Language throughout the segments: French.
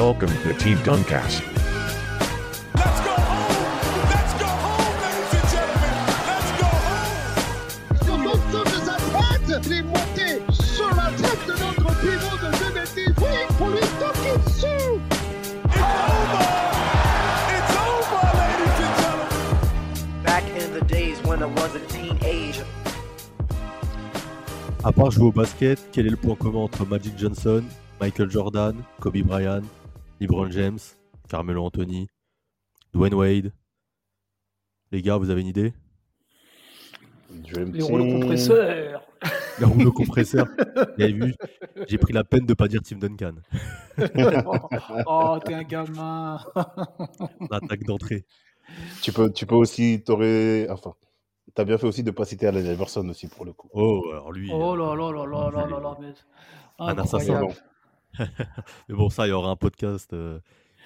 Welcome to Team Duncast. Let's go home! Let's go home, ladies and gentlemen! Let's go home! sur l'ensemble de sa tête, il est monté sur la tête de notre pivot de 2010. Oui, pour lui toquer dessus. It's over! It's over, ladies and gentlemen! Back in the days when I was a teenager. À part jouer au basket, quel est le point commun entre Magic Johnson, Michael Jordan, Kobe Bryant, LeBron James, Carmelo Anthony, Dwayne Wade Les gars, vous avez une idée? Dream Les rouleaux compresseurs. Le rouleau compresseur. Vous avez vu? J'ai pris la peine de pas dire Tim Duncan. oh, oh, t'es un gamin. L'attaque d'entrée. Tu peux, tu peux aussi, t'aurais, enfin, t'as bien fait aussi de pas citer Allen Iverson aussi pour le coup. Oh, alors lui. Oh euh, là là là là là là là. Mais... Un assassin. Mais bon, ça, il y aura un podcast euh,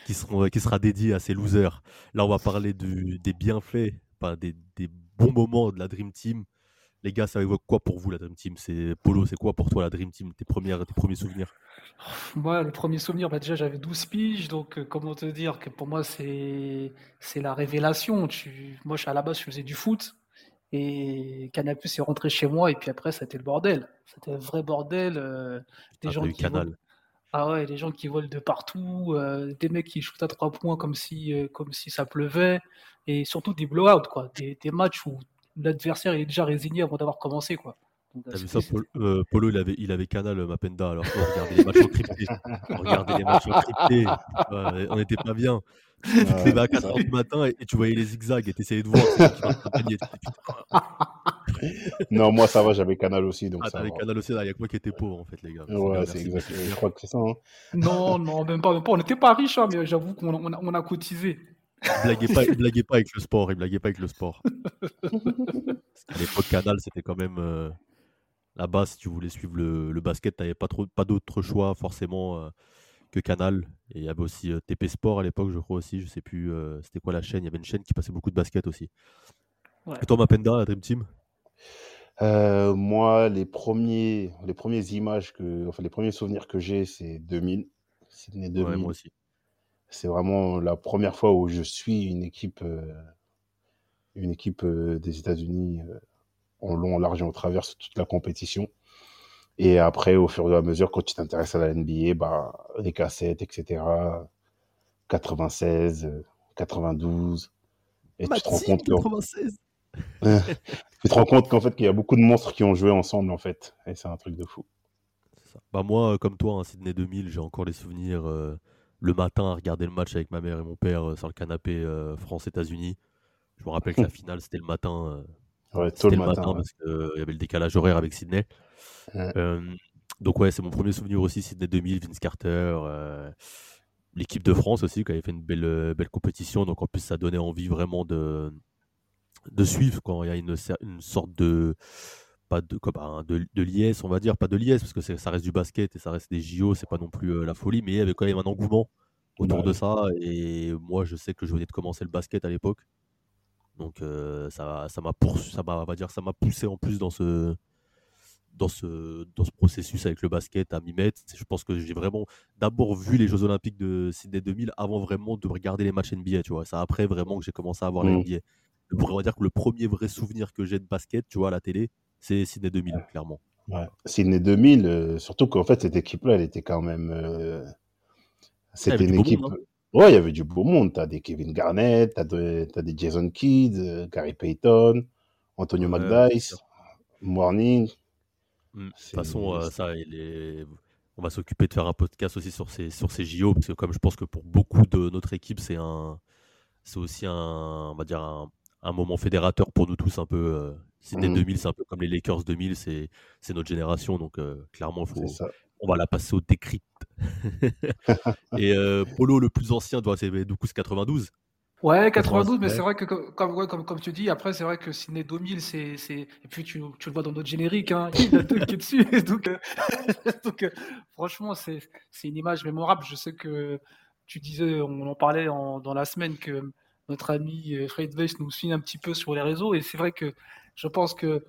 qui, seront, qui sera dédié à ces losers. Là, on va parler du- des bienfaits, des, des bons moments de la Dream Team. Les gars, ça évoque quoi pour vous, la Dream Team? C'est Polo, c'est quoi pour toi la Dream Team? Tes, premières, tes premiers souvenirs? Moi, le premier souvenir, bah, déjà j'avais 12 piges, donc euh, comment te dire que pour moi c'est c'est la révélation. Tu... Moi, à la base, je faisais du foot et Canapus est rentré chez moi et puis après, c'était le bordel. C'était un vrai bordel. euh, des Ah, gens qui Canal. Ah ouais, les gens qui volent de partout, euh, des mecs qui shootent à trois points comme si, euh, comme si ça pleuvait, et surtout des blowouts, quoi. Des, des matchs où l'adversaire est déjà résigné avant d'avoir commencé, quoi. T'as vu ça, Polo, euh, Polo, il avait, il avait Canal, euh, Mapenda, alors qu'on regardait les matchs encryptés. On regardait les matchs encryptés. Ouais, on n'était pas bien. Tu te levais à c'est 4 ça. h du matin et, et tu voyais les zigzags et t'essayais de voir Non, moi ça va, j'avais Canal aussi, donc Ah, t'avais va. Canal aussi, là, il y a que moi qui étais pauvre en fait, les gars. Ouais, c'est merci. exact. Je crois que c'est ça. hein. Non, non, même pas, même pas. On n'était pas riches, hein, mais j'avoue qu'on on a, on a cotisé. Il blaguait pas, il blaguait pas avec le sport, il blaguait pas avec le sport. Parce qu'à l'époque, Canal, c'était quand même euh, la base. Si tu voulais suivre le, le basket, t'avais pas trop, pas d'autre choix forcément euh, que Canal. Et il y avait aussi euh, TP Sport à l'époque, je crois aussi. Je sais plus, euh, c'était quoi la chaîne. Il y avait une chaîne qui passait beaucoup de basket aussi. Ouais. Et toi, Mapenda, la Dream Team? Euh, moi, les premiers, les premières images que, enfin les premiers souvenirs que j'ai, c'est 2000, Sydney Ouais, 2000. moi aussi. C'est vraiment la première fois où je suis une équipe, euh, une équipe euh, des États-Unis euh, en long, en large et en travers sur toute la compétition. Et après, au fur et à mesure, quand tu t'intéresses à la NBA, bah, les cassettes, etc., 96, euh, 92, et tu te rends compte que, 96 tu te rends compte qu'en fait, qu'il y a beaucoup de monstres qui ont joué ensemble, en fait. Et c'est un truc de fou. Ça. Bah moi, euh, comme toi, hein, Sydney 2000, j'ai encore les souvenirs euh, le matin à regarder le match avec ma mère et mon père euh, sur le canapé euh, France-États-Unis. Je me rappelle que la finale, c'était le matin. Euh, Ouais, tôt le matin. ouais. parce qu'il y avait le décalage horaire avec Sydney. Ouais. Euh, donc ouais, c'est mon premier souvenir aussi, Sydney 2000, Vince Carter. euh, L'équipe de France aussi, qui avait fait une belle, euh, belle compétition. Donc en plus, ça donnait envie vraiment de, de suivre quand il y a une, sorte de pas de, quoi, bah, de, de liesse, on va dire, pas de liesse, parce que ça reste du basket et ça reste des JO, c'est pas non plus euh, la folie, mais il y avait quand même un engouement autour Ouais. de ça. Et moi, je sais que je venais de commencer le basket à l'époque. Donc euh, ça ça m'a ça m'a on va dire ça m'a poussé en plus dans ce dans ce dans ce processus avec le basket à m'y mettre. Je pense que j'ai vraiment d'abord vu les Jeux Olympiques de Sydney 2000 avant vraiment de regarder les matchs NBA, tu vois. C'est après vraiment que j'ai commencé à voir la Mm. NBA. On va dire que le premier vrai souvenir que j'ai de basket, tu vois, à la télé, c'est Sydney 2000, clairement. Ouais. Sydney 2000, euh, surtout qu'en fait, cette équipe-là, elle était quand même. euh, C'était une équipe. monde, Ouais, il y avait du beau monde. T'as des Kevin Garnett, t'as de- t'as des Jason Kidd, euh, Gary Payton, Antonio Ouais, sûr. Morning. Mm. De toute façon, euh, ça, il est... on va s'occuper de faire un podcast aussi sur ces, sur ces JO, parce que comme je pense que pour beaucoup de notre équipe, c'est un, c'est aussi un, on va dire un, un moment fédérateur pour nous tous un peu. Euh, Sydney Mhm. 2000, c'est un peu comme les Lakers 2000, c'est, notre génération, donc euh, clairement, faut, on va la passer au décrypte. et euh, Polo, le plus ancien, doit c'est du coup c'est 92. Ouais, 92, mais ouais. c'est vrai que co- comme, ouais, comme, comme tu dis, après, c'est vrai que Sydney 2000, c'est. Et puis, tu, tu le vois dans notre générique, hein, il y a deux qui est dessus. Donc, euh, donc, euh, franchement, c'est c'est une image mémorable. Je sais que tu disais, on en parlait en- dans la semaine, que notre ami euh, Fred Weiss nous suit un petit peu sur les réseaux. Et c'est vrai que je pense que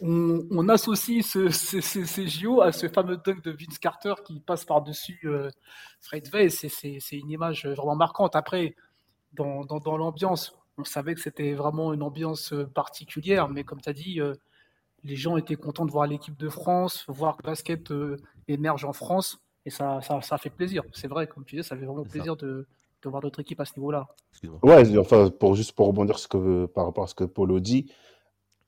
on, on associe ce, ce- ce- ces JO à ce fameux dunk de Vince Carter qui passe par-dessus euh, Fred Weiss. Et c'est une image vraiment marquante. Après, dans, dans, dans l'ambiance. On savait que c'était vraiment une ambiance euh, particulière, mais comme tu as dit, euh, les gens étaient contents de voir l'équipe de France, voir que le basket euh, émerge en France, et ça, ça, ça fait plaisir. C'est vrai, comme tu disais, ça fait vraiment plaisir de, de voir notre équipe à ce niveau-là. Ouais, enfin, pour, juste pour rebondir ce que, par rapport à ce que Polo dit,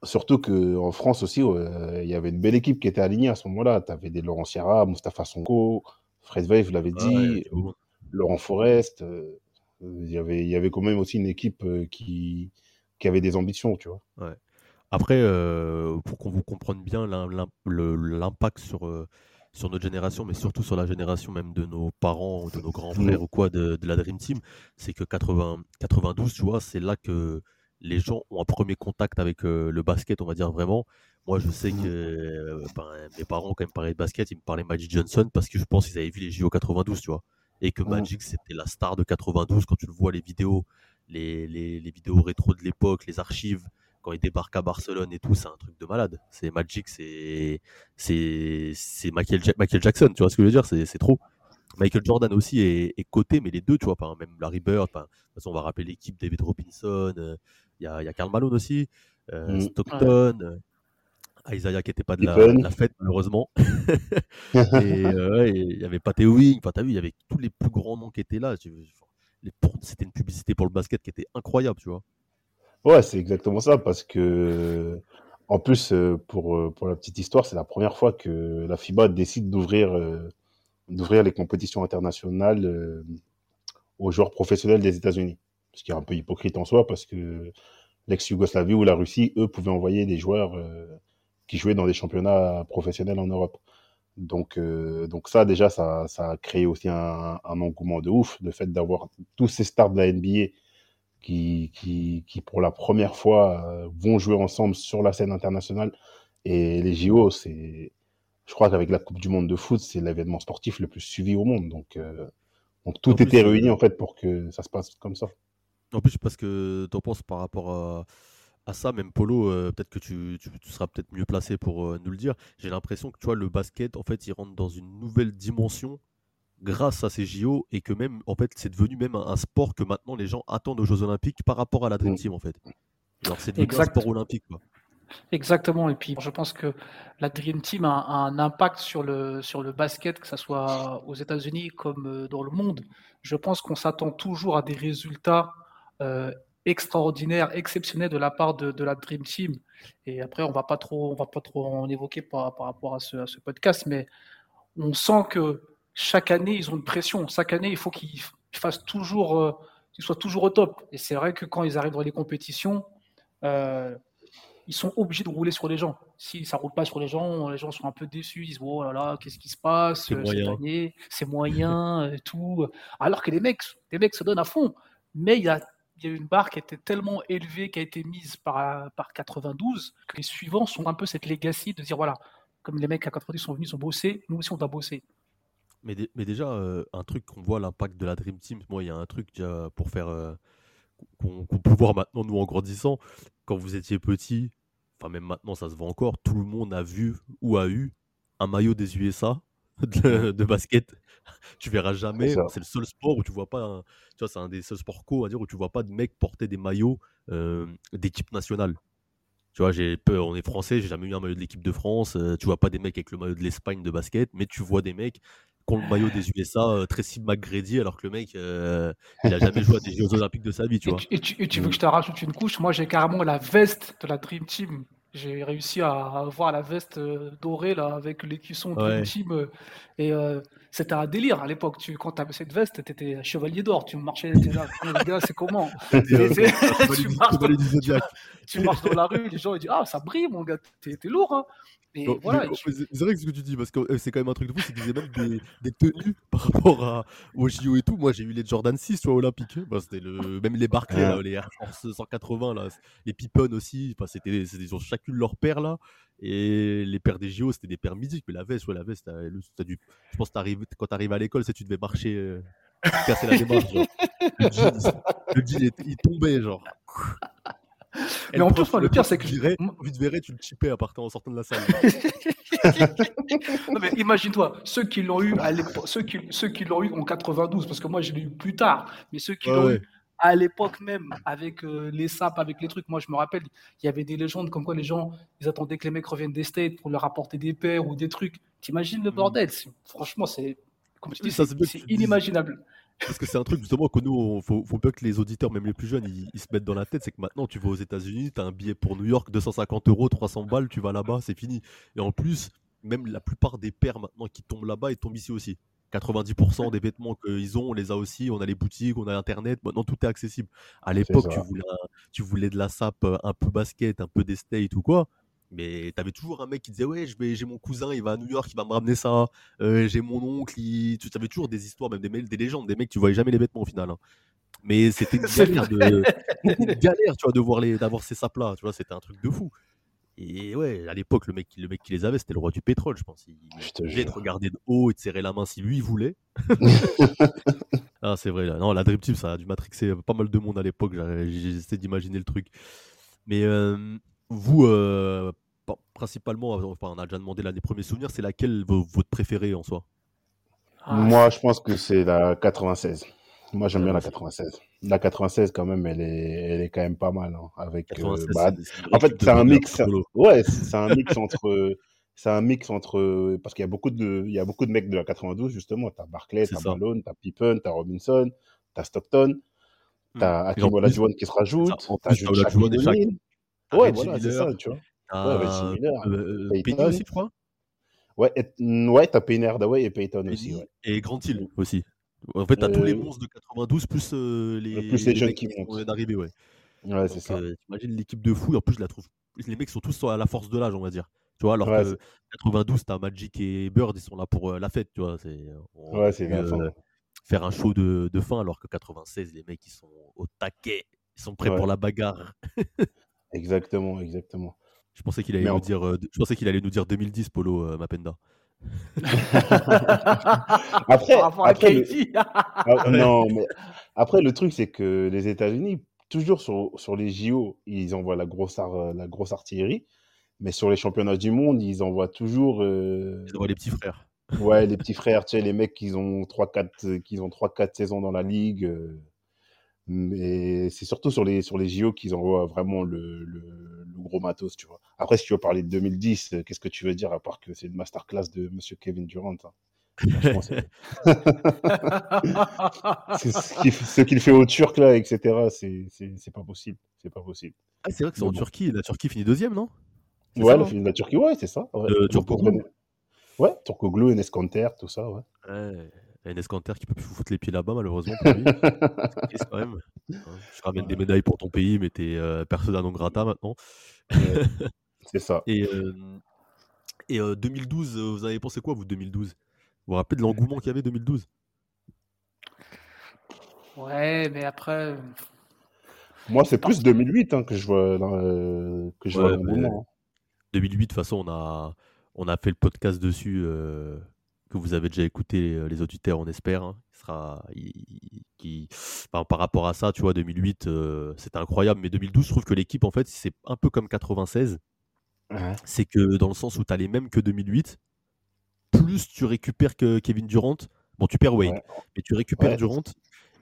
surtout qu'en France aussi, ouais, il y avait une belle équipe qui était alignée à ce moment-là. Tu avais des Laurent Sierra, Mustapha Sonko, Fred Veil, y avait dit. Laurent Forest. euh, Il y avait, il y avait quand même aussi une équipe euh, qui, qui avait des ambitions, tu vois. Après, euh, pour qu'on vous comprenne bien l'impact sur, euh, sur notre génération, mais surtout sur la génération même de nos parents, de nos grands Mhm. frères ou quoi de, de la Dream Team, c'est que 80, 92, tu vois, c'est là que les gens ont un premier contact avec euh, le basket, on va dire vraiment. Moi, je sais que euh, ben, mes parents, quand ils me parlaient de basket, ils me parlaient Magic Johnson parce que je pense qu'ils avaient vu les JO 92, tu vois. Et que Mhm. Magic, c'était la star de 92. Quand tu le vois, les vidéos, les, les, les vidéos rétro de l'époque, les archives, quand il débarque à Barcelone et tout, c'est un truc de malade. C'est Magic, c'est c'est c'est Michael, Ja- Michael Jackson, tu vois ce que je veux dire C'est trop. Michael Jordan aussi est, est coté, mais les deux, tu vois, même Larry Bird, de toute façon, on va rappeler l'équipe, David Robinson, euh, il y, a, y a Karl Malone aussi, euh, Mhm. Stockton, euh, Isaiah qui n'était pas de la, de la fête, malheureusement. et euh, ouais, et il y avait Pat Ewing, enfin, t'as vu, il y avait tous les plus grands noms qui étaient là. C'était une publicité pour le basket qui était incroyable, tu vois. Ouais, c'est exactement ça, parce que, en plus, pour, pour la petite histoire, c'est la première fois que la FIBA décide d'ouvrir d'ouvrir les compétitions internationales aux joueurs professionnels des États-Unis. Ce qui est un peu hypocrite en soi, parce que l'ex-Yougoslavie ou la Russie, eux, pouvaient envoyer des joueurs euh, qui jouaient dans des championnats professionnels en Europe. Donc, euh, donc ça, déjà, ça, ça a créé aussi un, un engouement de ouf, le fait d'avoir tous ces stars de la NBA qui, qui, qui pour la première fois, euh, vont jouer ensemble sur la scène internationale. Et les JO, c'est, je crois qu'avec la Coupe du Monde de foot, c'est l'événement sportif le plus suivi au monde. Donc, donc tout était réuni en fait pour que ça se passe comme ça. En plus, parce que tu en penses par rapport à, à ça, même Polo, euh, peut-être que tu, tu- tu seras peut-être mieux placé pour euh, nous le dire. J'ai l'impression que tu vois, le basket, en fait, il rentre dans une nouvelle dimension grâce à ces JO et que même, en fait, c'est devenu même un, un sport que maintenant les gens attendent aux Jeux Olympiques par rapport à la Dream Mm. Team, en fait. Alors, c'est devenu Exact. un sport olympique, quoi. Exactement. Et puis, je pense que la Dream Team a, a un impact sur le, sur le basket, que ce soit aux États-Unis comme euh, dans le monde. Je pense qu'on s'attend toujours à des résultats euh, extraordinaires, exceptionnels de la part de, de la Dream Team. Et après, on va pas trop, on va pas trop en évoquer par, par rapport à ce, à ce podcast, mais on sent que chaque année, ils ont une pression. Chaque année, il faut qu'ils fassent toujours, euh, qu'ils soient toujours au top. Et c'est vrai que quand ils arrivent dans les compétitions, euh, ils sont obligés de rouler sur les gens. Si ça roule pas sur les gens, les gens sont un peu déçus. Ils disent oh là là, qu'est-ce qui se passe C'est cette moyen. année C'est moyen et tout. Alors que les mecs, les mecs se donnent à fond. Mais il y a, il y a une barre qui était tellement élevée, qui a été mise par, par 92, que les suivants sont un peu cette legacy de dire voilà, comme les mecs à 90 sont venus, ils ont bossé, nous aussi on doit bosser. Mais, mais déjà, euh, un truc qu'on voit l'impact de la Dream Team, moi, il y a un truc déjà pour faire euh, qu'on peut voir maintenant, nous, en grandissant. Quand vous étiez petit, enfin, même maintenant, ça se voit encore, tout le monde a vu ou a eu un maillot des USA de, de basket. Tu verras jamais, c'est le seul sport où tu vois pas, un- tu vois, c'est un des seuls sports co, à dire, où tu vois pas de mecs porter des maillots euh, d'équipe nationale. Tu vois, j'ai peu, on est français, j'ai jamais eu un maillot de l'équipe de France. euh, tu vois pas des mecs avec le maillot de l'Espagne de basket, mais tu vois des mecs qui ont le maillot des USA, euh, Tracy McGrady, alors que le mec, il a jamais joué à des Jeux Olympiques de sa vie, tu Et vois. tu, et tu- et tu veux que je te rajoute une couche? Moi, j'ai carrément la veste de la Dream Team. J'ai réussi à avoir la veste euh, dorée là avec l'écusson Ouais. Team. euh, et euh, c'était un délire à l'époque. Tu, quand tu avais cette veste, tu étais chevalier d'or. Tu marchais, tu là, Oh, les gars, c'est comment? Tu, marches dans, tu, tu marches dans la rue, les gens ils disent Ah, ça brille, mon gars, t'es t'es lourd. Hein Non, voilà, c'est vrai que ce que tu dis, parce que euh, c'est quand même un truc de fou, c'est qu'ils faisaient même des, des tenues par rapport à, aux JO et tout. Moi, j'ai eu les Jordan 6, tu vois, olympiques. Bah, c'était le, même les Barclay, Ah. là, les Air Force 180, là, les Pippen aussi. Enfin, c'était, c'était, ils ont chacune leur paire, là. Et les paires des JO, c'était des paires mythiques. Mais la veste, ouais, la veste, t'as- le- t'as dû, je pense que t'arrives- quand t'arrives à l'école, c'est tu devais marcher, euh, casser la démarche, genre. Le jean, il- le jean, il, il tombait, genre. Et Mais en plus, moi, le pire, c'est tu que te je- verrais, tu te verrais, tu le chippais à partir en sortant de la salle. Non, mais imagine-toi, ceux qui l'ont eu à l'époque, ceux qui, ceux qui l'ont eu en 92, parce que moi je l'ai eu plus tard, mais ceux qui Ouais, l'ont ouais. eu à l'époque même, avec euh, les sapes, avec les trucs, moi je me rappelle, il y avait des légendes comme quoi les gens, ils attendaient que les mecs reviennent des States pour leur apporter des paires ou des trucs. T'imagines le bordel c'est- Franchement, c'est, comme tu Oui, dis, ça, c'est inimaginable. Parce que c'est un truc justement que nous, il faut, faut bien que les auditeurs, même les plus jeunes, ils, ils se mettent dans la tête. C'est que maintenant, tu vas aux États-Unis, tu as un billet pour New York, 250 euros, 300 balles, tu vas là-bas, c'est fini. Et en plus, même la plupart des paires maintenant qui tombent là-bas, ils tombent ici aussi. 90% des vêtements qu'ils ont, on les a aussi, on a les boutiques, on a Internet, maintenant tout est accessible. À l'époque, tu voulais, un- tu voulais de la sape euh, un peu basket, un peu des States ou quoi. Mais tu avais toujours un mec qui disait Ouais, je vais- j'ai mon cousin, il va à New York, il va me ramener ça. Euh, j'ai mon oncle, il... tu avais toujours des histoires, même des, des légendes, des mecs, tu voyais jamais les vêtements au final. hein. Mais c'était une galère, de... une galère tu vois, de voir les... d'avoir ces sapes-là, tu vois, c'était un truc de fou. Et ouais, à l'époque, le mec, qui- le mec qui les avait, c'était le roi du pétrole, je pense. Il Je te regarder de haut et te serrer la main si lui il voulait. ah, c'est vrai, là. Non, la Dream Team, ça a dû matrixer pas mal de monde à l'époque. Essayé d'imaginer le truc. Mais euh, vous, euh, pa- principalement, enfin, on a déjà demandé l'année premier souvenir, c'est laquelle vo- votre préférée en soi? Ah, Moi, je pense que c'est la 96. Moi, j'aime bien la 96. 96. La 96, quand même, elle est, elle est quand même pas mal. hein, avec, euh, 96, bah, c'est- c'est une vraie en fait, c'est un mix. Ouais, c'est un mix entre. C'est un mix entre. Parce qu'il y a beaucoup de, il y a beaucoup de mecs de la 92, justement. T'as Barclay, t'as. Malone, t'as Pippen, t'as Robinson, t'as Stockton, Hmm. t'as plus, Olajuwon qui se rajoute, t'as Ouais, voilà, c'est ça, tu vois. Ouais, Miller, euh, Peyton. aussi, je crois. Ouais, et- ouais t'as Hardaway et Peyton aussi, ouais. et Grant Hill aussi. En fait, t'as tous les Euh, monstres de 92 plus euh, les, plus les les jeunes qui montent. d'arriver, ouais. Ouais, c'est ça. euh, t'imagines l'équipe de fou. En plus, je la trouve. Les mecs sont tous à la force de l'âge, on va dire. Tu vois, alors Ouais, que 92, t'as Magic et Bird, ils sont là pour euh, la fête, tu vois. On Ouais, c'est euh, faire un show de, de fin, alors que 96, les mecs, ils sont au taquet. Ils sont prêts Ouais. pour la bagarre. Exactement, exactement. Je pensais qu'il allait, nous en- dire, euh, je pensais qu'il allait nous dire 2010, Polo euh, Mapenda. Après, le-. Ah, non, mais après, le truc, c'est que les États-Unis, toujours sur, sur les JO, ils envoient la grosse, ar- la grosse artillerie, mais sur les championnats du monde, ils envoient toujours euh, Ils envoient les petits frères. ouais, les petits frères, tu sais, les mecs qui ont 3-4 qui ont 3-4 saisons dans la ligue. Euh, mais c'est surtout sur les, sur les JO qu'ils envoient vraiment le, le, le gros matos, tu vois. Après, si tu veux parler de 2010, euh, qu'est-ce que tu veux dire, à part que c'est une masterclass de Monsieur Kevin Durant hein? C'est- ce qu'il ce fait au Turc là, etc. C'est pas possible, c'est pas possible. Ah, c'est vrai que c'est en bon. Turquie. La Turquie finit deuxième, non? Ouais, ça, la Turquie, ouais, c'est ça. Ouais. Turkoglu. contre- Ouais, Turkoglu, Kanter, tout ça, ouais. Ouais. Enes Kanter qui peut plus foutre les pieds là-bas, malheureusement pour lui. C'est triste quand même. Hein, Je ramène des médailles pour ton pays, mais t'es euh, persona non grata maintenant. Ouais, c'est ça. Et, euh, et euh, 2012, euh, vous avez pensé quoi, vous, 2012 Vous vous rappelez de l'engouement qu'il y avait 2012 Ouais, mais après, Moi, c'est plus 2008 hein, que je vois dans, euh, que je vois Ouais, dans mais- le moment. 2008, de toute façon, on a, on a fait le podcast dessus euh, que vous avez déjà écouté, euh, les auditeurs, on espère. hein. Il sera, il- qui, enfin, par rapport à ça, tu vois, 2008, euh, c'était incroyable. Mais 2012, je trouve que l'équipe, en fait, c'est un peu comme 96. Ouais. C'est que dans le sens où tu as les mêmes que 2008, plus tu récupères que Kevin Durant. Bon, tu perds Wade, Ouais. mais tu récupères Ouais. Durant.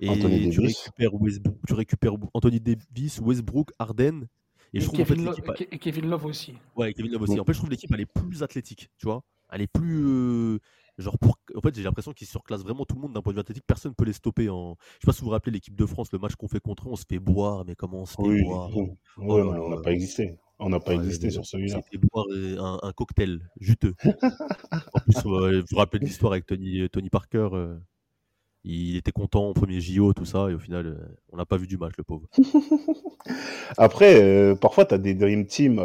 Et Anthony tu Davis. récupères, Westbrook, tu récupères Anthony Davis, Westbrook, Harden. Et, et je trouve en fait Kevin, Lo- l'équipe. a- Ke- et Kevin Love aussi. Ouais, Kevin Love aussi. En fait, je trouve l'équipe elle est plus athlétique, tu vois. Elle est plus euh, genre pour. En fait, j'ai l'impression qu'ils surclassent vraiment tout le monde d'un point de vue athlétique. Personne peut les stopper. En. Je sais pas si vous vous rappelez l'équipe de France, le match qu'on fait contre eux, on se fait boire, mais comment on se fait Oui, boire? oui. Oh Ouais, on n'a pas existé. On n'a pas Ouais, existé sur celui-là. C'était boire un, un cocktail juteux. en plus, euh, vous vous rappelez de l'histoire avec Tony, Tony Parker. euh, il était content au premier JO, tout ça, et au final, euh, on n'a pas vu du match, le pauvre. Après, euh, parfois, tu as des Dream Team.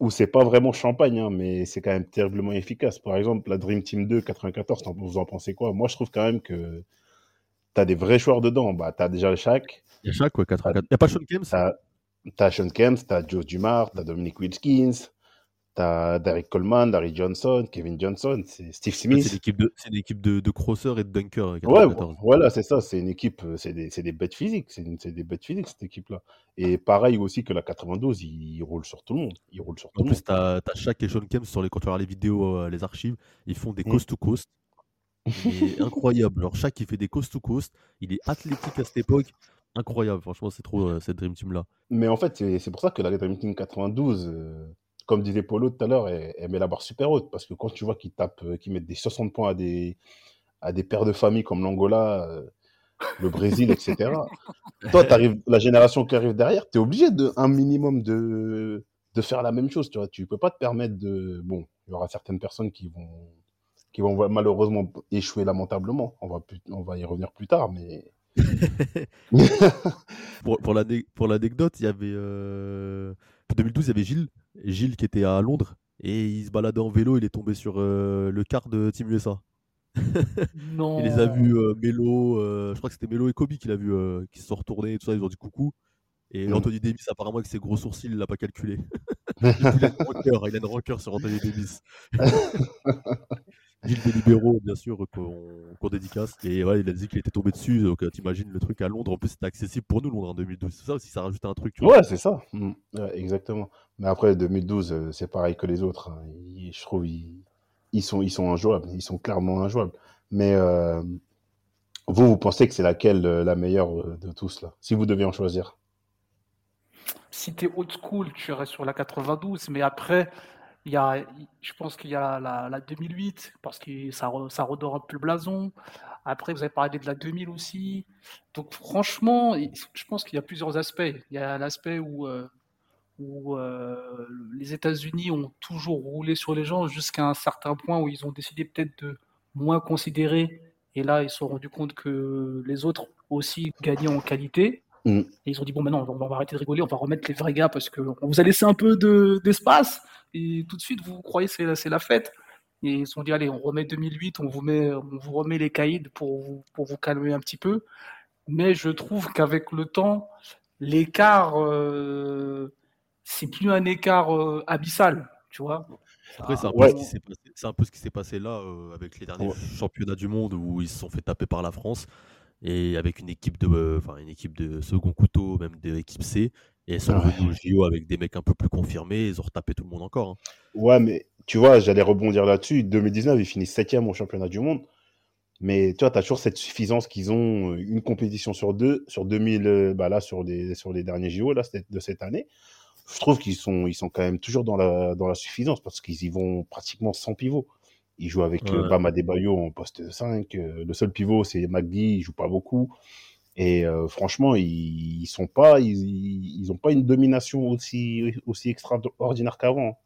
Où c'est pas vraiment champagne, hein, mais c'est quand même terriblement efficace. Par exemple, la Dream Team 2 94, t'en- vous en pensez quoi? Moi, je trouve quand même que tu as des vrais joueurs dedans. Bah, tu as déjà Shaq, Il y a quoi, 84. Il n'y a pas Sean Kemp tu as, Sean Kemp, tu as Joe Dumars, tu as Dominic Wilkins, tu as Derek Coleman, Larry Johnson, Kevin Johnson, c'est Steve C'est Smith. équipe de, c'est une équipe de, de crosseurs et de dunkers. euh, Ouais, 94. voilà, c'est ça. C'est une équipe, euh, c'est des, c'est des bêtes physiques. C'est une- c'est des bêtes physiques, cette équipe-là. Et pareil aussi que la 92, ils, ils roulent sur tout le monde. Ils roulent sur tout En le monde. plus, t'as as Shaq et Sean Kemp sur les, quand tu regardes les vidéos, euh, les archives, ils font des Mm. coast to coast. Mais incroyable. Alors, Shaq, il fait des coast to coast. Il est athlétique à cette époque. Incroyable. Franchement, c'est trop euh, cette Dream Team là. Mais en fait, c'est c'est pour ça que la Dream Team 92, euh, comme disait Polo tout à l'heure, elle, elle met la barre super haute. Parce que quand tu vois qu'ils tapent, euh, qu'ils mettent des 60 points à des, à des pères de famille comme l'Angola, euh, le Brésil, etc. Toi, t'arrives, la génération qui arrive derrière, tu es obligé de un minimum de, de faire la même chose. Tu vois, tu peux pas te permettre de. Bon, il y aura certaines personnes qui vont, qui vont malheureusement échouer lamentablement. On va, plus- on va y revenir plus tard, mais. Pour, pour l'anecdote, il y avait. Euh... En 2012, il y avait Gilles. Gilles qui était à Londres. Et il se baladait en vélo. Il est tombé sur euh, le quart de Team USA. Non. Il les a vus, euh, Melo, euh, je crois que c'était Melo et Kobe qui l'a vu, euh, qui se sont retournés et tout ça, ils ont dit coucou. Et Mm. Anthony Davis, apparemment, avec ses gros sourcils, il l'a pas calculé. il, a une rancœur, il a une rancœur sur Anthony Davis. Gilles des libéraux, bien sûr, qu'on qu'on dédicace. Et ouais, il a dit qu'il était tombé dessus. Donc, euh, t'imagines le truc à Londres. En plus, c'était accessible pour nous, Londres, en 2012. C'est ça aussi, ça rajoute un truc. tu vois. Ouais, c'est ça. Mm. Ouais, exactement. Mais après, 2012, euh, c'est pareil que les autres. hein. Ils- je trouve ils, ils sont, ils sont injouables. Ils sont clairement injouables. Mais euh, vous, vous pensez que c'est laquelle euh, la meilleure euh, de tous là? Si vous deviez en choisir. Si t'es old school, tu restes sur la 92, mais après, il y a, je pense qu'il y a la, la 2008, parce que ça, re- ça redore un peu le blason. Après, vous avez parlé de la 2000 aussi. Donc, franchement, je pense qu'il y a plusieurs aspects. Il y a l'aspect où, euh, où euh, les États-Unis ont toujours roulé sur les gens jusqu'à un certain point où ils ont décidé peut-être de moins considérer. Et là, ils se sont rendus compte que les autres aussi gagnaient en qualité. Mm. Et ils ont dit, bon, maintenant, on va, on va arrêter de rigoler, on va remettre les vrais gars parce qu'on vous a laissé un peu de- d'espace. et tout de suite, vous croyez que c'est la- c'est la fête. Et ils se sont dit, allez, on remet 2008, on vous, met, on vous remet les caïds pour vous, pour vous calmer un petit peu. Mais je trouve qu'avec le temps, l'écart, euh, c'est plus un écart euh, abyssal, tu vois. Après, c'est un, peu Ouais. ce qui s'est passé- c'est un peu ce qui s'est passé là euh, avec les derniers Ouais. championnats du monde où ils se sont fait taper par la France et avec une équipe de, euh, enfin une équipe de second couteau, même de équipe C. Et ils sont Ouais. revenus au JO avec des mecs un peu plus confirmés. Ils ont retapé tout le monde encore. hein. Ouais, mais tu vois, j'allais rebondir là-dessus. 2019, ils finissent septième au championnat du monde. Mais tu vois, tu as toujours cette suffisance qu'ils ont euh, une compétition sur deux, sur 2000, euh, bah là, sur les, sur les derniers JO là, de cette année. Je trouve qu'ils sont, ils sont quand même toujours dans la, dans la suffisance parce qu'ils y vont pratiquement sans pivot. Ils jouent avec euh, Ouais. Bam Adebayo en poste 5. euh, le seul pivot, c'est McGee, il joue pas beaucoup. Et euh, franchement, ils, ils sont pas, ils, ils ont pas une domination aussi, aussi extraordinaire qu'avant.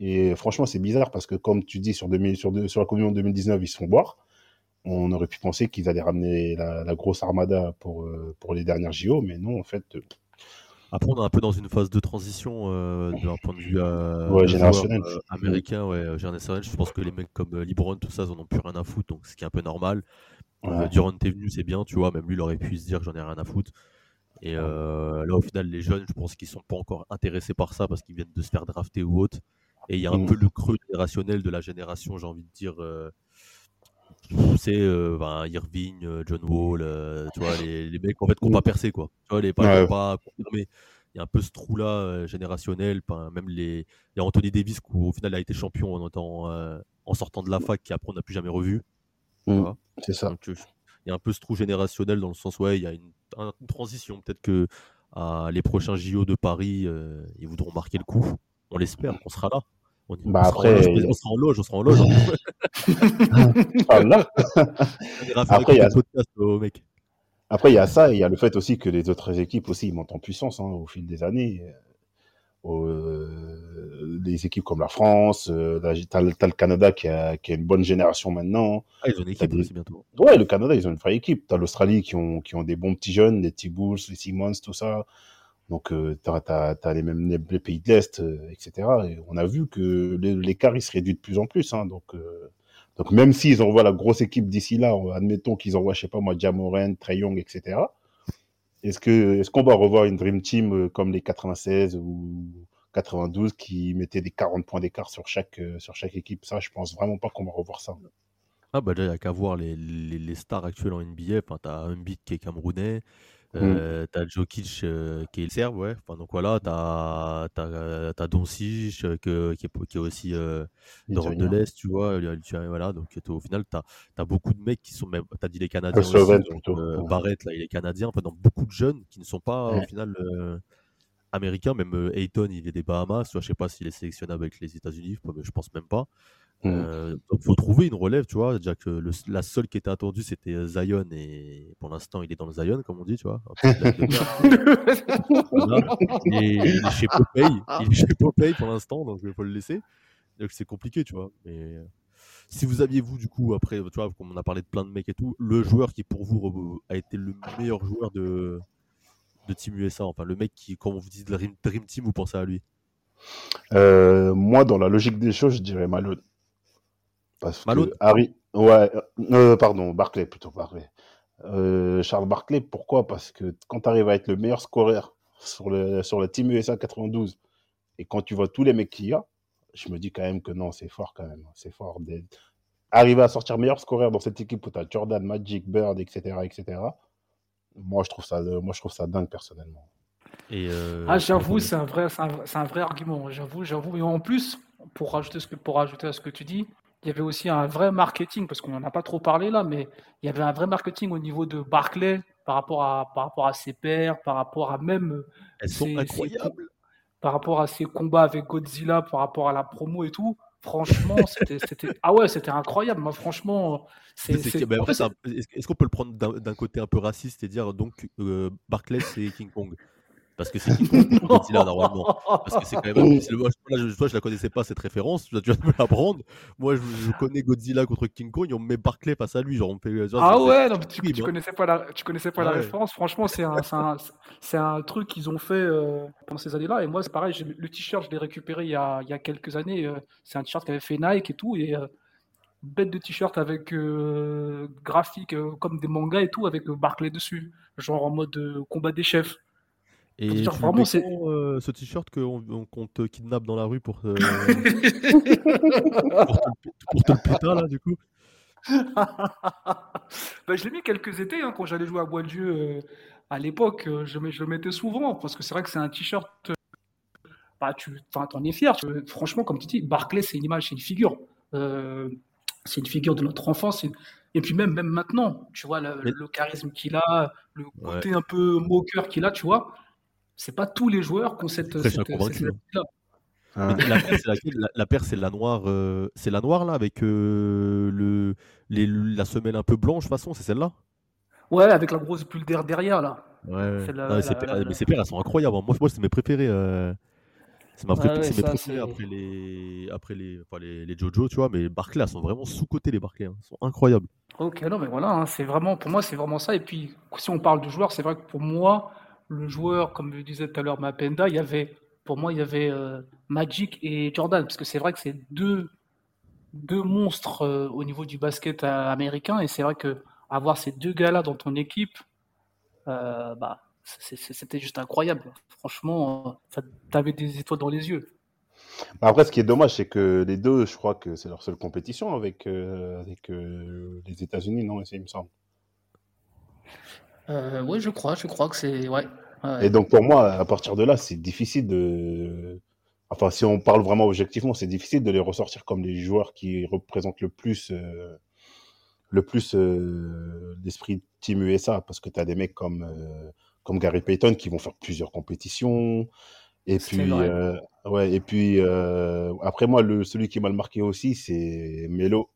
Et franchement, c'est bizarre parce que, comme tu dis, sur, 2000, sur, deux- sur la Monde 2019, ils se font boire. On aurait pu penser qu'ils allaient ramener la, la grosse armada pour, euh, pour les dernières JO, mais non, en fait. euh, Après, on est un peu dans une phase de transition euh, d'un point de vue euh, Ouais, générationnel. joueur, euh, américain, ouais, générationnel. Je pense que les mecs comme LeBron, tout ça, ils en ont plus rien à foutre, donc ce qui est un peu normal. Ouais. Durant t'es venu, c'est bien, tu vois, même lui, il aurait pu se dire que j'en ai rien à foutre. Et euh, là, au final, les jeunes, je pense qu'ils sont pas encore intéressés par ça parce qu'ils viennent de se faire drafter ou autre. Et il y a un Mm. peu le creux générationnel de la génération, j'ai envie de dire. C'est euh, ben, Irving, euh, John Wall, euh, tu vois, les, les mecs en fait qui n'ont pas percé, quoi. Tu vois, les pas, Ouais. pas. Il y a un peu ce trou-là euh, générationnel. même les... Il y a Anthony Davis qui, au final, a été champion en, sortant de la fac, qui après, on n'a plus jamais revu. Mm. vois? C'est ça. Donc, il y a un peu ce trou générationnel dans le sens où ouais, il y a une, un- une transition. Peut-être que à les prochains JO de Paris, ils voudront marquer le coup. On l'espère, on sera là. On, Bah on sera en après, loge, on sera en loge, on sera en loge. Ah, ira faire Après, il y a- des podcasts aux mecs. Après, il y a ça, et il y a le fait aussi que les autres équipes aussi montent en puissance hein, au fil des années. Euh, les équipes comme la France, euh, t'as, le- Canada qui a, qui a une bonne génération maintenant. Ah, ils ont une équipe des- aussi bientôt. Ouais, le Canada, ils ont une vraie équipe. T'as l'Australie qui ont, qui ont des bons petits jeunes, les T-Bulls, les Simmons, tout ça. Donc, euh, tu as, les mêmes pays de l'Est, euh, etc. Et on a vu que l'écart, il se réduit de plus en plus. hein. donc, euh, donc, même s'ils envoient la grosse équipe d'ici là, admettons qu'ils envoient, je sais pas moi, Jamoran, Trey Young, etc. Est-ce qu'on va revoir une Dream Team euh, comme les 96 ou 92 qui mettaient des 40 points d'écart sur chaque, sur chaque équipe? Ça, je pense vraiment pas qu'on va revoir ça. Ah bah déjà, il n'y a qu'à voir les, stars actuelles en NBA. Enfin, t'as Embiid qui est camerounais, euh, t'as Jokic euh, qui est serbe, ouais. Enfin, donc voilà, t'as t'as t'as Doncic euh, que- qui, est, qui est aussi euh, d'Europe de l'Est, tu vois. le- Voilà, donc au final, t'as as beaucoup de mecs qui sont même. T'as dit les Canadiens aussi, Slovène, donc, euh, ouais. Barrett, là, il est Canadien. Enfin, donc beaucoup de jeunes qui ne sont pas au final américains. Même euh, Ayton, il est des Bahamas. Tu vois, je sais pas s'il est sélectionnable avec les États-Unis, mais je pense même pas. Mm. Euh, donc faut trouver une relève, tu vois. Déjà que le- la seule qui était attendue c'était euh, Zion et pour l'instant il est dans le Zion comme on dit, tu vois. Voilà. Et il est chez Popeye, il est chez Popeye pour l'instant, donc il faut le laisser. Donc c'est compliqué, tu vois. Mais euh, si vous aviez vous du coup après, tu vois, comme on a parlé de plein de mecs et tout, le joueur qui pour vous a été le meilleur joueur de de Team USA, enfin le mec qui, quand on vous dit de la Dream, Dream Team, vous pensez à lui? Euh, moi, dans la logique des choses, je dirais Malone. Parce Malone? Que Harry, ouais, euh, pardon, Barclay plutôt, Barclay. Euh, Charles Barclay, pourquoi? Parce que quand tu arrives à être le meilleur scoreur sur le, sur le Team USA 92, et quand tu vois tous les mecs qu'il y a, je me dis quand même que non, c'est fort quand même. C'est fort. d'être- Arriver à sortir meilleur scoreur dans cette équipe où tu as Jordan, Magic, Bird, etc., etc., moi, je trouve ça, moi, je trouve ça dingue personnellement. Et euh, Ah, j'avoue, c'est un vrai, c'est un, vrai argument. J'avoue, j'avoue. Et en plus, pour rajouter ce que, pour rajouter à ce que tu dis, il y avait aussi un vrai marketing parce qu'on n'en a pas trop parlé là, mais il y avait un vrai marketing au niveau de Barclay par rapport à, par rapport à ses pairs, par rapport à même euh, elles sont ses- incroyables. par rapport à ses combats avec Godzilla, par rapport à la promo et tout. Franchement, c'était, ah ouais, c'était incroyable. Moi, franchement, c'est, en fait, est-ce qu'on peut le prendre d'un côté un peu raciste et dire donc euh, Barclay c'est King Kong? Parce que c'est contre Godzilla normalement. Parce que c'est quand même. le- moi, je- là, je, toi, je la connaissais pas cette référence. Tu viens de me l'apprendre. Moi, je, je connais Godzilla contre King Kong et on me met Barclay face à lui. Genre, on fait. genre, Ah ouais, non, mais tu, tu connaissais pas la, tu connaissais pas Ah la ouais. référence. Franchement, c'est un, c'est un, c'est un truc qu'ils ont fait euh, pendant ces années-là. Et moi, c'est pareil, le t-shirt, je l'ai récupéré il y a, il y a quelques années. euh, c'est un t-shirt qu'avait fait Nike et tout. Et euh, bête de t-shirt avec euh, graphique euh, comme des mangas et tout, avec Barclay dessus. Genre en mode euh, combat des chefs. Et vraiment, c'est- euh, ce t-shirt qu'on on- qu'on te kidnappe dans la rue pour, euh, pour, te, le- pour te le putain là, du coup. Bah, je l'ai mis quelques étés hein, quand j'allais jouer à Bois-de-Dieu euh, à l'époque. euh, je, mets- je le mettais souvent parce que c'est vrai que c'est un t-shirt. euh, bah, tu t'en es fier. tu- franchement, comme tu dis, Barclay, c'est une image, c'est une figure. Euh, c'est une figure de notre enfance. Et puis même, même maintenant, tu vois, le, charisme qu'il a, le Ouais. côté un peu moqueur qu'il a, tu vois. C'est pas tous les joueurs qui ont cette. Très cette- convaincu, cette- là. Mais la paire, c'est laquelle la, la paire, c'est la noire. euh, c'est la noire là avec euh, le, les, la semelle un peu blanche façon, c'est celle-là Ouais, avec la grosse bulle d'air derrière, là. Ouais. C'est la- Non, mais ces la- paires- la- mais ces paires, elles sont incroyables. hein. Moi, moi c'est mes préférés. euh, C'est ma ouais, c'est mes ça, préférés c'est- après les, après les, enfin, les, les Jojo, tu vois. Mais Barclay, elles sont vraiment sous-côté les Barclay. hein. Elles sont incroyables. Ok, non, mais voilà, hein, c'est vraiment, pour moi, c'est vraiment ça. Et puis, si on parle de joueur, c'est vrai que pour moi, le joueur, comme je disais tout à l'heure, Mapenda, il y avait, pour moi, il y avait euh, Magic et Jordan, parce que c'est vrai que c'est deux, deux monstres euh, au niveau du basket euh, américain, et c'est vrai que avoir ces deux gars-là dans ton équipe, bah, c'était juste incroyable. Franchement, t'avais des étoiles dans les yeux. Après, ce qui est dommage, c'est que les deux, je crois que c'est leur seule compétition avec, avec les États-Unis, non, il me semble. Euh, oui, je crois, je crois que c'est, ouais. ouais. Et donc, pour moi, à partir de là, c'est difficile de. Enfin, si on parle vraiment objectivement, c'est difficile de les ressortir comme les joueurs qui représentent le plus, euh, le plus euh, l'esprit Team USA, parce que tu as des mecs comme, comme Gary Payton qui vont faire plusieurs compétitions. Et puis, ouais, et puis après, moi, le, celui qui m'a le marqué aussi, c'est Melo.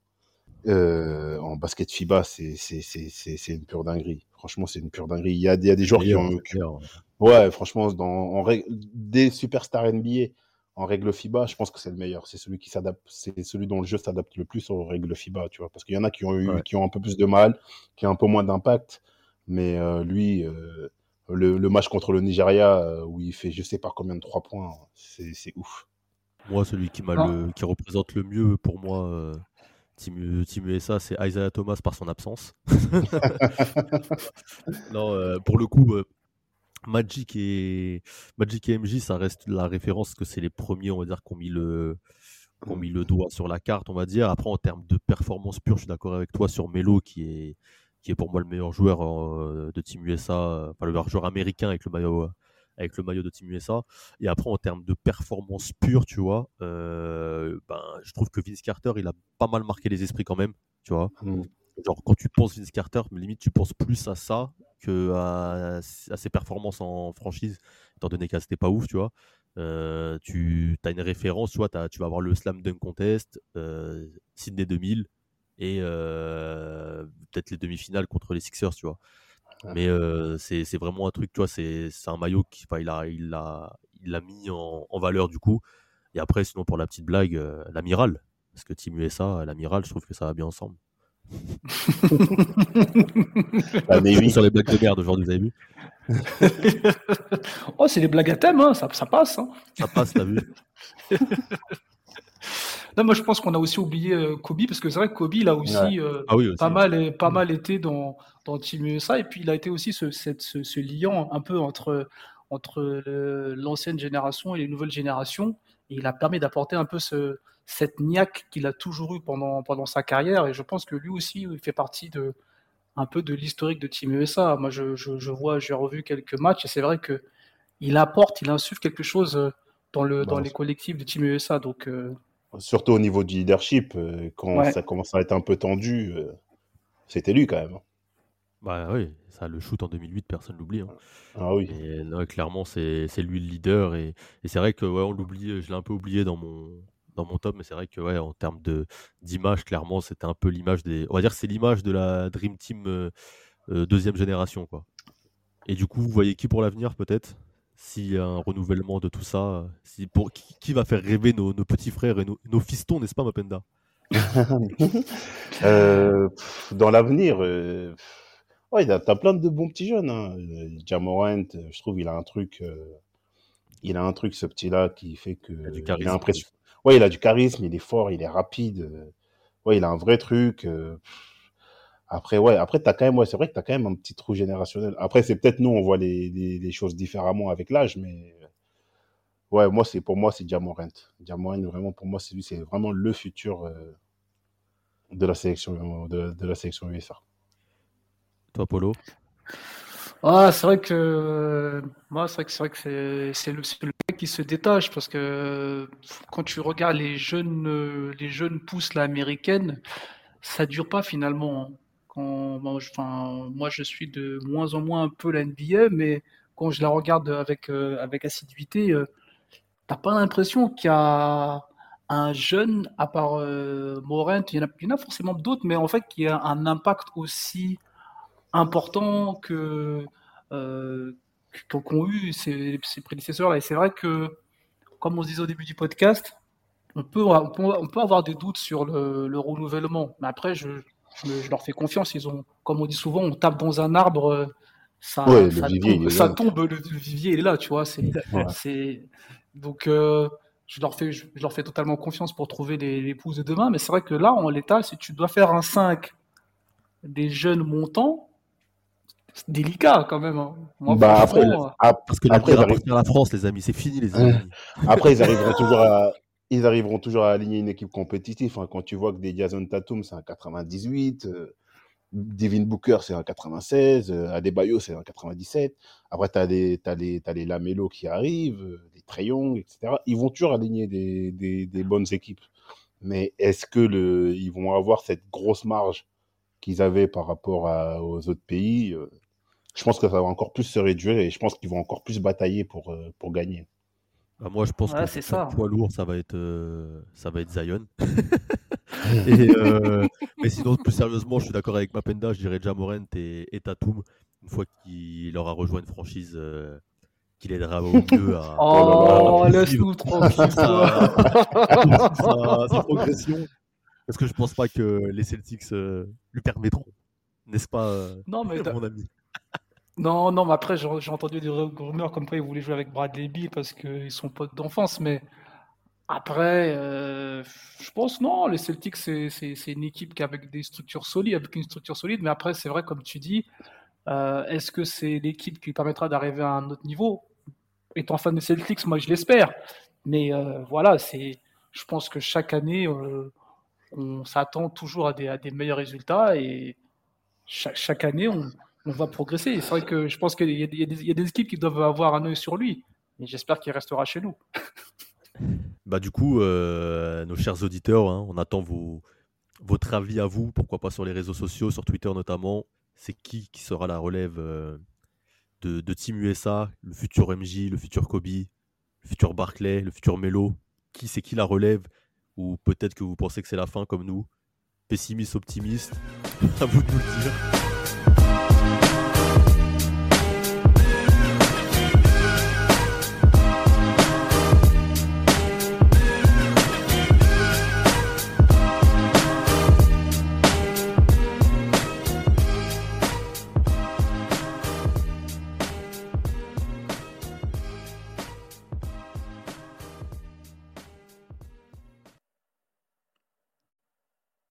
Euh, en basket FIBA, c'est c'est- c'est- c'est- c'est une pure dinguerie. Franchement, c'est une pure dinguerie. Il y a, il y a des joueurs qui ont, clair. Ouais, franchement, dans, en règle- des superstars NBA en règle FIBA, je pense que c'est le meilleur. C'est celui qui s'adapte, c'est celui dont le jeu s'adapte le plus aux règles FIBA, tu vois. Parce qu'il y en a qui ont eu, Ouais. qui ont un peu plus de mal, qui ont un peu moins d'impact. Mais euh, lui, euh, le, le match contre le Nigeria où il fait je sais pas combien de trois points, c'est c'est ouf. Moi, celui qui, m'a Ah. le, qui représente le mieux pour moi, euh, Team, Team USA, c'est Isaiah Thomas par son absence. non, euh, pour le coup, euh, Magic et, Magic et MJ, ça reste la référence parce que c'est les premiers, on va dire, qui ont mis le, qui ont mis le doigt sur la carte, on va dire. Après, en termes de performance pure, je suis d'accord avec toi sur Melo, qui est, qui est pour moi le meilleur joueur euh, de Team USA, euh, enfin le meilleur joueur américain avec le maillot, avec le maillot de Team USA. Et après, en termes de performance pure, tu vois, euh, ben, je trouve que Vince Carter, il a pas mal marqué les esprits quand même, tu vois. Mm. Genre, quand tu penses Vince Carter, limite, tu penses plus à ça que à, à ses performances en franchise, étant donné qu'elle c'était pas ouf, tu vois. Euh, tu as une référence, tu vois, tu vas avoir le Slam Dunk Contest, euh, Sydney 2000 et euh, peut-être les demi-finales contre les Sixers, tu vois. Mais euh, c'est c'est vraiment un truc, tu vois, c'est c'est un maillot qui il a, il a, il l'a mis en, en valeur du coup. Et après, sinon, pour la petite blague, euh, l'amiral. Parce que Team USA, l'amiral, je trouve que ça va bien ensemble. La Navy. Sur les blagues de merde aujourd'hui, vous avez vu? Oh, c'est des blagues à thème, hein, ça, ça passe. hein. Ça passe, t'as vu Non, moi, je pense qu'on a aussi oublié Kobe, parce que c'est vrai que Kobe, il a aussi Ouais. euh, Ah oui, aussi. pas, mal, pas mal été dans, dans Team USA, et puis il a été aussi ce, cette- ce, ce liant un peu entre, entre l'ancienne génération et les nouvelles générations, et il a permis d'apporter un peu ce, cette niaque qu'il a toujours eu pendant, pendant sa carrière, et je pense que lui aussi, il fait partie de un peu de l'historique de Team USA. Moi, je, je, je vois, j'ai revu quelques matchs, et c'est vrai que il apporte, il insuffle quelque chose dans, le, dans Bah, les collectifs de Team USA, donc... euh, Surtout au niveau du leadership, euh, quand Ouais. ça commence à être un peu tendu, euh, c'était lui quand même. Bah oui, ça, le shoot en 2008, personne l'oublie. hein. Ah oui. Et clairement, c'est lui le leader. Et, et c'est vrai que ouais, on l'oublie, je l'ai un peu oublié dans mon, dans mon top, mais c'est vrai que ouais, en termes d'image, clairement, c'était un peu l'image des. On va dire que c'est l'image de la Dream Team euh, euh, deuxième génération. Quoi. Et du coup, vous voyez qui pour l'avenir, peut-être? S'il y a un renouvellement de tout ça, si pour, qui, qui va faire rêver nos, nos petits frères et nos, nos fistons, n'est-ce pas, Mapenda? Euh, dans l'avenir, ouais, il a- t'as plein de bons petits jeunes. Hein. Jamorant, euh, je trouve il a un truc, euh, il a un truc ce petit-là qui fait que a du il charisme. impression- Ouais, il a du charisme, il est fort, il est rapide. euh, Ouais, il a un vrai truc. euh. Après, ouais, après t'as quand même, ouais, c'est vrai que t'as quand même un petit trou générationnel. Après, c'est peut-être nous, on voit les, les, les choses différemment avec l'âge, mais ouais, moi c'est pour moi c'est Jamorant. Jamorant, vraiment pour moi c'est lui, c'est vraiment le futur. euh, de la sélection de, de la sélection USA. Toi, Polo Ah, c'est vrai que moi, c'est vrai que c'est c'est le, mec qui se détache parce que quand tu regardes les jeunes les jeunes pousses américaines, ça dure pas finalement. hein. Quand moi, je, enfin, moi, je suis de moins en moins un peu la NBA, mais quand je la regarde avec euh, avec assiduité, euh, t'as pas l'impression qu'il y a un jeune à part euh, il y en a, y en a forcément d'autres, mais en fait qui a un impact aussi important que euh, qu'ont qu'ont eu ses, ses prédécesseurs là. Et c'est vrai que, comme on se disait au début du podcast, on peut, on peut, on peut avoir des doutes sur le, le renouvellement. Mais après, je, je, leur fais confiance. Ils ont, comme on dit souvent, on tape dans un arbre, ça, Ouais, ça vivier, tombe, ça le, le vivier est là, tu vois. C'est, Ouais. donc, euh, je leur fais, je, je leur fais totalement confiance pour trouver les, les pouces de demain. Mais c'est vrai que là, en l'état, si tu dois faire un 5 des jeunes montants, c'est délicat quand même. hein. Moi, Bah, après, euh, Parce que après, ils arrivent, à la France, les amis. C'est fini, les amis. après, ils arriveront toujours à, ils arriveront toujours à aligner une équipe compétitive. hein. Quand tu vois que des Jason Tatum, c'est un 98, euh, Devin Booker, c'est un 96, euh, Adebayo, c'est un 97. Après, tu as les, t'as les, t'as les Lamelo qui arrivent, euh, les Trae Young, etc. Ils vont toujours aligner des, des, des bonnes équipes. Mais est-ce que le, ils vont avoir cette grosse marge qu'ils avaient par rapport à- aux autres pays euh, Je pense que ça va encore plus se réduire et je pense qu'ils vont encore plus batailler pour, euh, pour gagner. Bah, moi, je pense Ouais, que ça. poids lourd, ça va être, euh, ça va être Zion. Et, euh, mais sinon, plus sérieusement, je suis d'accord avec Mapenda, je dirais Jamorant et, et Tatum, une fois qu'il aura rejoint une franchise euh, qui l'aidera au mieux à, Oh, à laisse-nous tranquille. sa, progression. Parce que je pense pas que les Celtics euh, lui permettront. N'est-ce pas, euh, Non, mais d'un- mon ami? Non, non, mais après, j'ai entendu des rumeurs comme quoi ils voulaient jouer avec Bradley Beal parce qu'ils sont potes d'enfance, mais après, euh, je pense non, les Celtics, c'est une équipe qui avec des structures solides, avec une structure solide, mais après, c'est vrai, comme tu dis, euh, est-ce que c'est l'équipe qui permettra d'arriver à un autre niveau? Étant fan des Celtics, moi, je l'espère, mais euh, voilà, c'est, je pense que chaque année, on s'attend toujours à des, meilleurs résultats et chaque année, on, on va progresser. C'est vrai que je pense qu'il y, a des- équipes qui doivent avoir un œil sur lui. J'espère qu'il restera chez nous. Bah du coup, euh, nos chers auditeurs, hein, on attend vos, votre avis à vous, pourquoi pas sur les réseaux sociaux, sur Twitter notamment. C'est qui qui sera la relève euh, de, de Team USA, le futur MJ, le futur Kobe, le futur Barclay, le futur Melo Qui c'est qui la relève? Ou peut-être que vous pensez que c'est la fin comme nous? Pessimiste, optimiste? À vous de nous le dire.